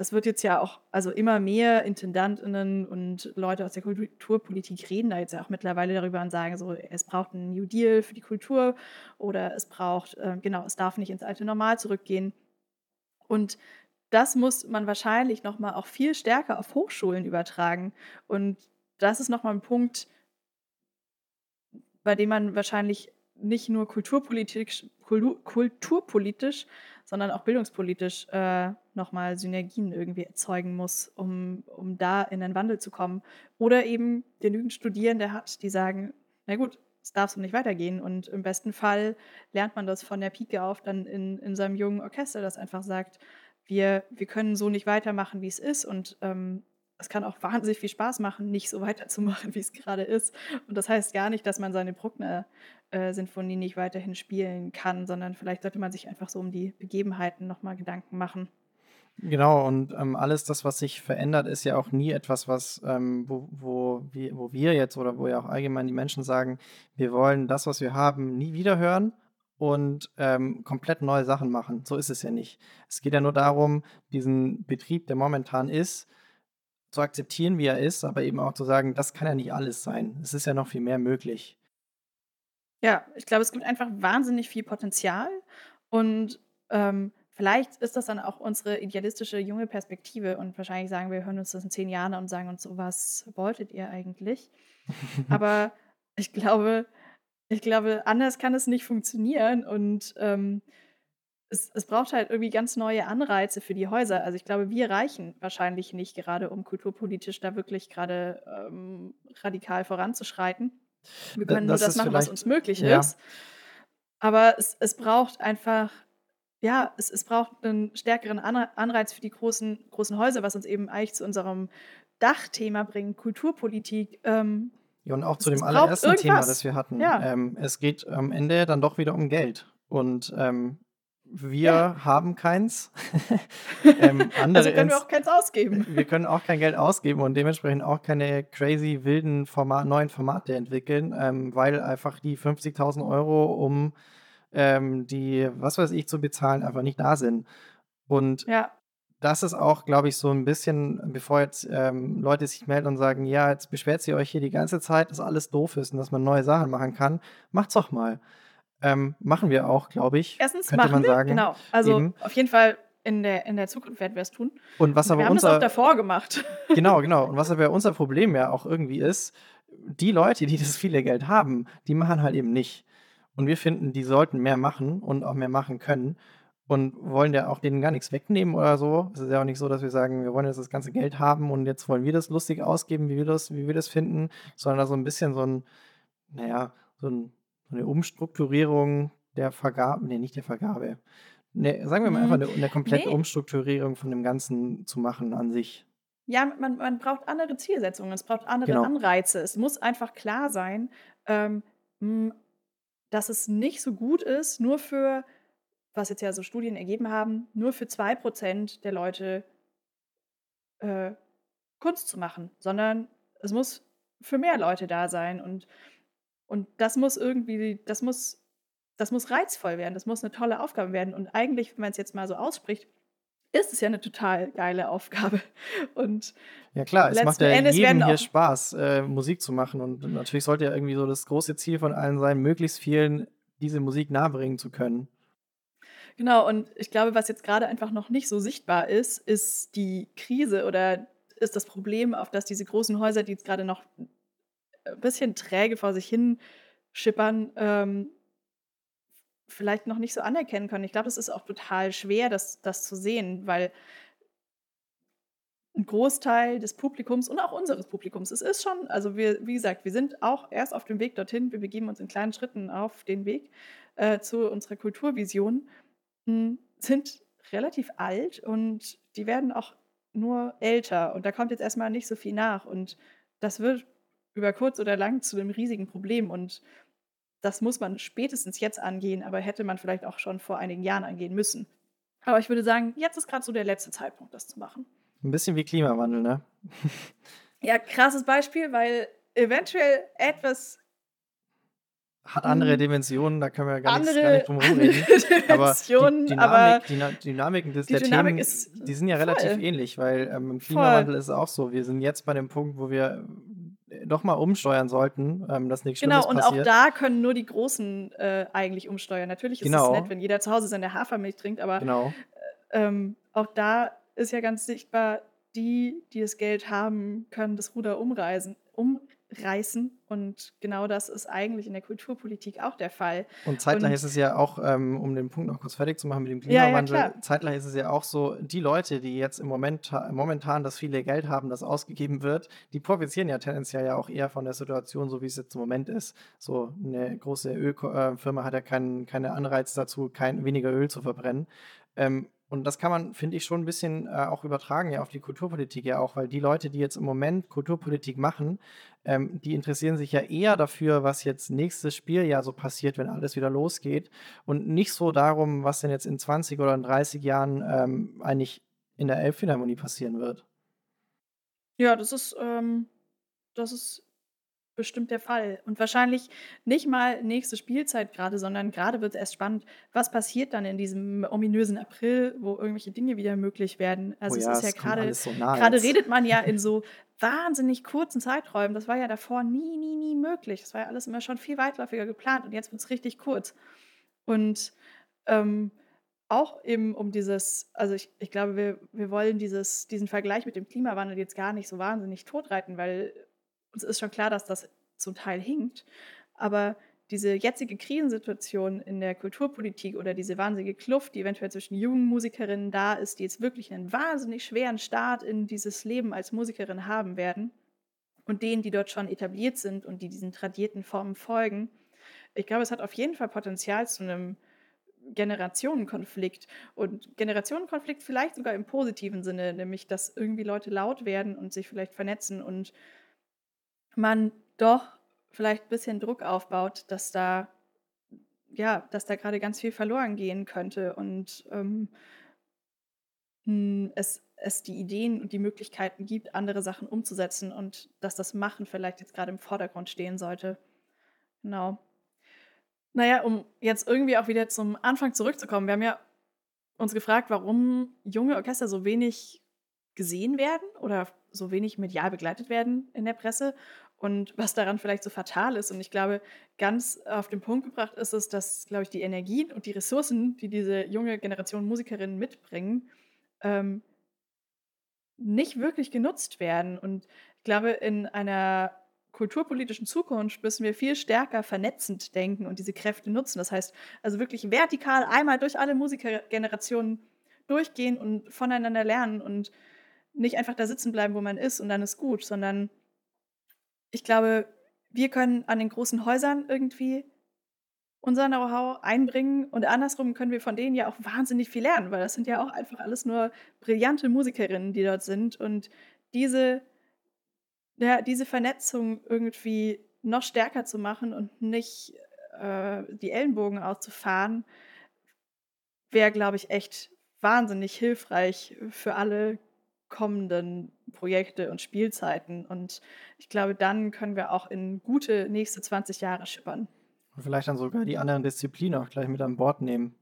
B: das wird jetzt ja auch, also immer mehr Intendantinnen und Leute aus der Kulturpolitik reden da jetzt ja auch mittlerweile darüber und sagen so, es braucht einen New Deal für die Kultur oder es braucht, äh, genau, es darf nicht ins alte Normal zurückgehen. Und das muss man wahrscheinlich noch mal auch viel stärker auf Hochschulen übertragen. Und das ist noch mal ein Punkt, bei dem man wahrscheinlich nicht nur kulturpolitisch, kulturpolitisch sondern auch bildungspolitisch äh, nochmal Synergien irgendwie erzeugen muss, um, um da in den Wandel zu kommen. Oder eben genügend Studierende hat, die sagen, na gut, es darf so nicht weitergehen. Und im besten Fall lernt man das von der Pike auf dann in, in seinem jungen Orchester, das einfach sagt, wir, wir können so nicht weitermachen, wie es ist. Und ähm, es kann auch wahnsinnig viel Spaß machen, nicht so weiterzumachen, wie es gerade ist. Und das heißt gar nicht, dass man seine Bruckner-Sinfonie äh, nicht weiterhin spielen kann, sondern vielleicht sollte man sich einfach so um die Begebenheiten nochmal Gedanken machen.
A: Genau, und ähm, alles das, was sich verändert, ist ja auch nie etwas, was, ähm, wo, wo, wir, wo wir jetzt oder wo ja auch allgemein die Menschen sagen, wir wollen das, was wir haben, nie wieder hören und ähm, komplett neue Sachen machen. So ist es ja nicht. Es geht ja nur darum, diesen Betrieb, der momentan ist, zu akzeptieren, wie er ist, aber eben auch zu sagen, das kann ja nicht alles sein. Es ist ja noch viel mehr möglich.
B: Ja, ich glaube, es gibt einfach wahnsinnig viel Potenzial und ähm, vielleicht ist das dann auch unsere idealistische junge Perspektive und wahrscheinlich sagen wir, hören uns das in zehn Jahren und sagen uns so, was wolltet ihr eigentlich? aber ich glaube, ich glaube, anders kann es nicht funktionieren und ähm, es, es braucht halt irgendwie ganz neue Anreize für die Häuser. Also ich glaube, wir reichen wahrscheinlich nicht gerade, um kulturpolitisch da wirklich gerade ähm, radikal voranzuschreiten. Wir können das nur das machen, was uns möglich ja. ist. Aber es, es braucht einfach, ja, es, es braucht einen stärkeren Anreiz für die großen, großen Häuser, was uns eben eigentlich zu unserem Dachthema bringt, Kulturpolitik. Ähm,
A: ja, und auch zu dem allerersten Thema, das wir hatten. Ja. Ähm, es geht am Ende dann doch wieder um Geld. Und ähm, wir ja. haben keins.
B: ähm, andere also können wir auch keins ausgeben.
A: Wir können auch kein Geld ausgeben und dementsprechend auch keine crazy wilden Format, neuen Formate entwickeln, ähm, weil einfach die 50.000 Euro, um ähm, die, was weiß ich, zu bezahlen, einfach nicht da sind. Und ja. das ist auch, glaube ich, so ein bisschen, bevor jetzt ähm, Leute sich melden und sagen, ja, jetzt beschwert sie euch hier die ganze Zeit, dass alles doof ist und dass man neue Sachen machen kann, macht's doch mal. Ähm, machen wir auch, glaube ich.
B: Erstens machen man wir, sagen. genau. Also Eben. auf jeden Fall in der, in der Zukunft werden wir es tun.
A: Und was aber
B: wir
A: unser,
B: haben das auch davor gemacht.
A: Genau, genau. Und was aber unser Problem ja auch irgendwie ist, die Leute, die das viele Geld haben, die machen halt eben nicht. Und wir finden, die sollten mehr machen und auch mehr machen können und wollen ja auch denen gar nichts wegnehmen oder so. Es ist ja auch nicht so, dass wir sagen, wir wollen jetzt das ganze Geld haben und jetzt wollen wir das lustig ausgeben, wie wir das, wie wir das finden, sondern da so ein bisschen so ein, naja, so ein eine Umstrukturierung der Vergabe, nee, nicht der Vergabe. Ne, sagen wir mal einfach mhm. eine, eine komplette nee. Umstrukturierung von dem Ganzen zu machen an sich.
B: Ja, man, man braucht andere Zielsetzungen, es braucht andere genau. Anreize. Es muss einfach klar sein, ähm, dass es nicht so gut ist, nur für, was jetzt ja so Studien ergeben haben, nur für 2% der Leute äh, Kunst zu machen, sondern es muss für mehr Leute da sein. Und und das muss irgendwie, das muss, das muss reizvoll werden, das muss eine tolle Aufgabe werden. Und eigentlich, wenn man es jetzt mal so ausspricht, ist es ja eine total geile Aufgabe. Und
A: ja klar, es macht ja Endes jedem hier Spaß, äh, Musik zu machen. Und natürlich sollte ja irgendwie so das große Ziel von allen sein, möglichst vielen diese Musik nahebringen zu können.
B: Genau, und ich glaube, was jetzt gerade einfach noch nicht so sichtbar ist, ist die Krise oder ist das Problem, auf das diese großen Häuser, die jetzt gerade noch ein bisschen träge vor sich hin schippern, ähm, vielleicht noch nicht so anerkennen können. Ich glaube, es ist auch total schwer, das, das zu sehen, weil ein Großteil des Publikums und auch unseres Publikums, es ist schon, also wir, wie gesagt, wir sind auch erst auf dem Weg dorthin, wir begeben uns in kleinen Schritten auf den Weg äh, zu unserer Kulturvision, hm, sind relativ alt und die werden auch nur älter. Und da kommt jetzt erstmal nicht so viel nach. Und das wird über kurz oder lang zu einem riesigen Problem und das muss man spätestens jetzt angehen, aber hätte man vielleicht auch schon vor einigen Jahren angehen müssen. Aber ich würde sagen, jetzt ist gerade so der letzte Zeitpunkt, das zu machen.
A: Ein bisschen wie Klimawandel, ne?
B: Ja, krasses Beispiel, weil eventuell etwas
A: hat andere Dimensionen, da können wir gar, nichts, gar
B: andere,
A: nicht drum herum
B: andere
A: reden. Aber die
B: Dimensionen, aber
A: Dynamik, die Na- Dynamiken des,
B: die
A: der
B: Dynamik
A: Themen,
B: ist
A: die sind ja relativ
B: voll,
A: ähnlich, weil ähm, im
B: voll.
A: Klimawandel ist es auch so. Wir sind jetzt bei dem Punkt, wo wir äh, doch mal umsteuern sollten, ähm, dass nichts
B: Genau,
A: Schlimmes
B: und auch
A: passiert.
B: da können nur die Großen äh, eigentlich umsteuern. Natürlich ist es nett,
A: Genau,
B: wenn jeder zu Hause seine Hafermilch trinkt, aber
A: genau.
B: ähm, auch da ist ja ganz sichtbar, die, die das Geld haben, können das Ruder umreißen, umreißen. Und genau das ist eigentlich in der Kulturpolitik auch der Fall.
A: Und zeitgleich ist es ja auch, ähm, um den Punkt noch kurz fertig zu machen mit dem
B: ja, ja,
A: Klimawandel,
B: klar.
A: zeitgleich ist es ja auch so, die Leute, die jetzt im Moment momentan das viele Geld haben, das ausgegeben wird, die profitieren ja tendenziell ja auch eher von der Situation, so wie es jetzt im Moment ist. So eine große Ölfirma hat ja keinen keine Anreiz dazu, kein, weniger Öl zu verbrennen. Ähm, und das kann man, finde ich, schon ein bisschen äh, auch übertragen ja auf die Kulturpolitik ja auch, weil die Leute, die jetzt im Moment Kulturpolitik machen, ähm, die interessieren sich ja eher dafür, was jetzt nächstes Spieljahr so passiert, wenn alles wieder losgeht und nicht so darum, was denn jetzt in 20 oder in 30 Jahren ähm, eigentlich in der Elbphilharmonie passieren wird.
B: Ja, das ist, ähm, das ist bestimmt der Fall. Und wahrscheinlich nicht mal nächste Spielzeit gerade, sondern gerade wird es erst spannend, was passiert dann in diesem ominösen April, wo irgendwelche Dinge wieder möglich werden.
A: Oh
B: Also es
A: ja,
B: ist ja
A: es
B: gerade,
A: so
B: gerade redet man ja in so wahnsinnig kurzen Zeiträumen. Das war ja davor nie, nie, nie möglich. Das war ja alles immer schon viel weitläufiger geplant und jetzt wird es richtig kurz. Und ähm, auch eben um dieses, also ich, ich glaube, wir, wir wollen dieses, diesen Vergleich mit dem Klimawandel jetzt gar nicht so wahnsinnig totreiten, weil uns ist schon klar, dass das zum Teil hinkt. Aber diese jetzige Krisensituation in der Kulturpolitik oder diese wahnsinnige Kluft, die eventuell zwischen jungen Musikerinnen da ist, die jetzt wirklich einen wahnsinnig schweren Start in dieses Leben als Musikerin haben werden und denen, die dort schon etabliert sind und die diesen tradierten Formen folgen, ich glaube, es hat auf jeden Fall Potenzial zu einem Generationenkonflikt. Und Generationenkonflikt vielleicht sogar im positiven Sinne, nämlich dass irgendwie Leute laut werden und sich vielleicht vernetzen und man doch vielleicht ein bisschen Druck aufbaut, dass da ja, dass da gerade ganz viel verloren gehen könnte und ähm, hm, es, es die Ideen und die Möglichkeiten gibt, andere Sachen umzusetzen und dass das Machen vielleicht jetzt gerade im Vordergrund stehen sollte. Genau. Naja, um jetzt irgendwie auch wieder zum Anfang zurückzukommen. Wir haben ja uns gefragt, warum junge Orchester so wenig gesehen werden oder so wenig medial begleitet werden in der Presse und was daran vielleicht so fatal ist. Und ich glaube, ganz auf den Punkt gebracht ist es, dass, glaube ich, die Energien und die Ressourcen, die diese junge Generation Musikerinnen mitbringen, ähm, nicht wirklich genutzt werden. Und ich glaube, in einer kulturpolitischen Zukunft müssen wir viel stärker vernetzend denken und diese Kräfte nutzen. Das heißt, also wirklich vertikal einmal durch alle Musikergenerationen durchgehen und voneinander lernen und nicht einfach da sitzen bleiben, wo man ist und dann ist gut, sondern ich glaube, wir können an den großen Häusern irgendwie unser Know-how einbringen und andersrum können wir von denen ja auch wahnsinnig viel lernen, weil das sind ja auch einfach alles nur brillante Musikerinnen, die dort sind und diese, ja, diese Vernetzung irgendwie noch stärker zu machen und nicht äh, die Ellenbogen auszufahren, wäre, glaube ich, echt wahnsinnig hilfreich für alle kommenden Projekte und Spielzeiten. Und ich glaube, dann können wir auch in gute nächste 20 Jahre schippern.
A: Und vielleicht dann sogar die anderen Disziplinen auch gleich mit an Bord nehmen.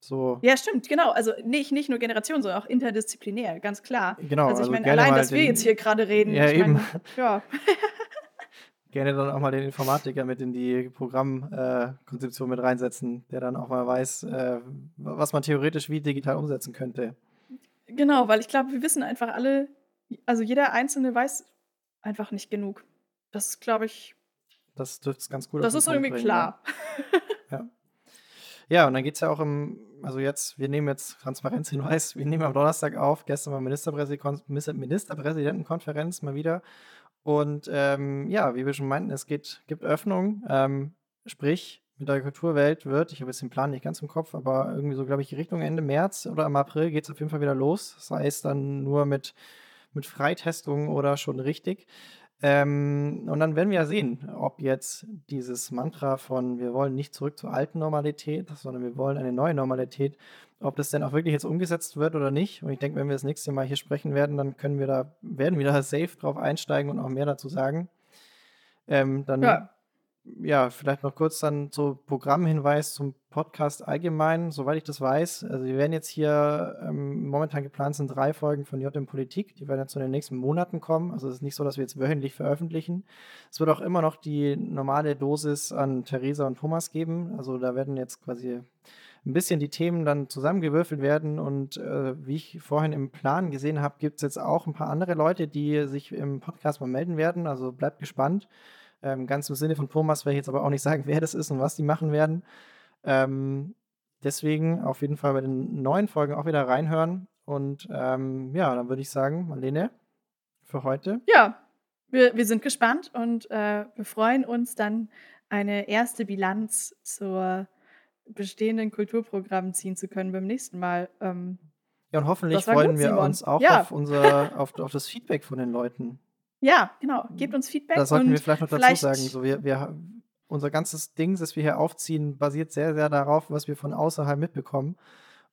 A: So.
B: Ja, stimmt, genau. Also nicht, nicht nur Generation, sondern auch interdisziplinär, ganz klar.
A: Genau,
B: Also ich
A: also
B: meine, allein, dass wir jetzt hier gerade reden,
A: Ja, eben.
B: meine, ja.
A: Gerne dann auch mal den Informatiker mit in die Programmkonzeption äh, mit reinsetzen, der dann auch mal weiß, äh, was man theoretisch wie digital umsetzen könnte.
B: Genau, weil ich glaube, wir wissen einfach alle, also jeder Einzelne weiß einfach nicht genug. Das ist, glaube ich,
A: Das dürfte es ganz gut
B: das ist irgendwie
A: bringen,
B: klar.
A: Ja. ja, und dann geht es ja auch im, also jetzt, wir nehmen jetzt Transparenzhinweis, wir nehmen am Donnerstag auf, gestern war Ministerpräsident, Ministerpräsidentenkonferenz mal wieder. Und ähm, ja, wie wir schon meinten, es geht, gibt Öffnung, ähm, sprich, mit der Kulturwelt wird, ich habe jetzt den Plan nicht ganz im Kopf, aber irgendwie so, glaube ich, Richtung Ende März oder im April geht es auf jeden Fall wieder los. Sei es dann nur mit, mit Freitestungen oder schon richtig. Ähm, und dann werden wir ja sehen, ob jetzt dieses Mantra von wir wollen nicht zurück zur alten Normalität, sondern wir wollen eine neue Normalität, ob das denn auch wirklich jetzt umgesetzt wird oder nicht. Und ich denke, wenn wir das nächste Mal hier sprechen werden, dann können wir da, werden wir da safe drauf einsteigen und auch mehr dazu sagen. Ähm, dann
B: Ja.
A: Ja, vielleicht noch kurz dann so Programmhinweis zum Podcast allgemein, soweit ich das weiß. Also wir werden jetzt hier, ähm, momentan geplant sind drei Folgen von JM Politik, die werden jetzt in den nächsten Monaten kommen. Also es ist nicht so, dass wir jetzt wöchentlich veröffentlichen. Es wird auch immer noch die normale Dosis an Theresa und Thomas geben. Also da werden jetzt quasi ein bisschen die Themen dann zusammengewürfelt werden. Und äh, wie ich vorhin im Plan gesehen habe, gibt es jetzt auch ein paar andere Leute, die sich im Podcast mal melden werden. Also bleibt gespannt. Ähm, ganz im Sinne von Thomas werde ich jetzt aber auch nicht sagen, wer das ist und was die machen werden. Ähm, deswegen auf jeden Fall bei den neuen Folgen auch wieder reinhören. Und ähm, ja, dann würde ich sagen, Marlene, für heute.
B: Ja, wir, wir sind gespannt und äh, wir freuen uns dann, eine erste Bilanz zur bestehenden Kulturprogramm ziehen zu können beim nächsten Mal. Ähm,
A: Ja, und hoffentlich freuen
B: gut,
A: wir
B: Simon.
A: uns auch
B: Ja.
A: auf unser, auf, auf das Feedback von den Leuten.
B: Ja, genau. Gebt uns Feedback.
A: Da sollten wir vielleicht noch dazu
B: vielleicht-
A: sagen, so wir, wir, unser ganzes Ding, das wir hier aufziehen, basiert sehr, sehr darauf, was wir von außerhalb mitbekommen.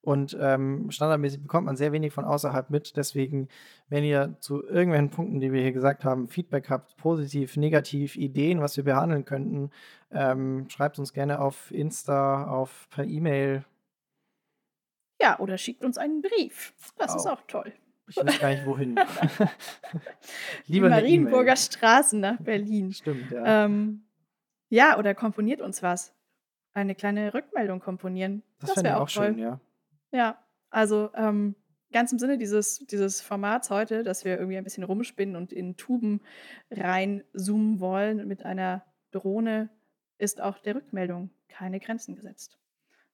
A: Und ähm, standardmäßig bekommt man sehr wenig von außerhalb mit. Deswegen, wenn ihr zu irgendwelchen Punkten, die wir hier gesagt haben, Feedback habt, positiv, negativ, Ideen, was wir behandeln könnten, ähm, schreibt uns gerne auf Insta, auf per E-Mail.
B: Ja, oder schickt uns einen Brief. Das ist
A: Auch.
B: auch toll.
A: Ich weiß gar nicht, wohin.
B: Die
A: Lieber E-Mail.
B: Marienburger Straßen nach Berlin.
A: Stimmt, ja.
B: Ähm, ja, oder komponiert uns was. Eine kleine Rückmeldung komponieren.
A: das
B: Das, wäre
A: auch
B: auch toll.
A: schön, ja.
B: Ja, also ähm, ganz im Sinne dieses, dieses Formats heute, dass wir irgendwie ein bisschen rumspinnen und in Tuben reinzoomen wollen mit einer Drohne, ist auch der Rückmeldung keine Grenzen gesetzt.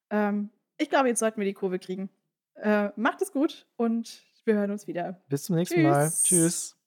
B: Ähm, ich glaube, jetzt sollten wir die Kurve kriegen. Äh, macht es gut und wir hören uns wieder.
A: Bis zum nächsten Mal.
B: Tschüss.
A: Tschüss.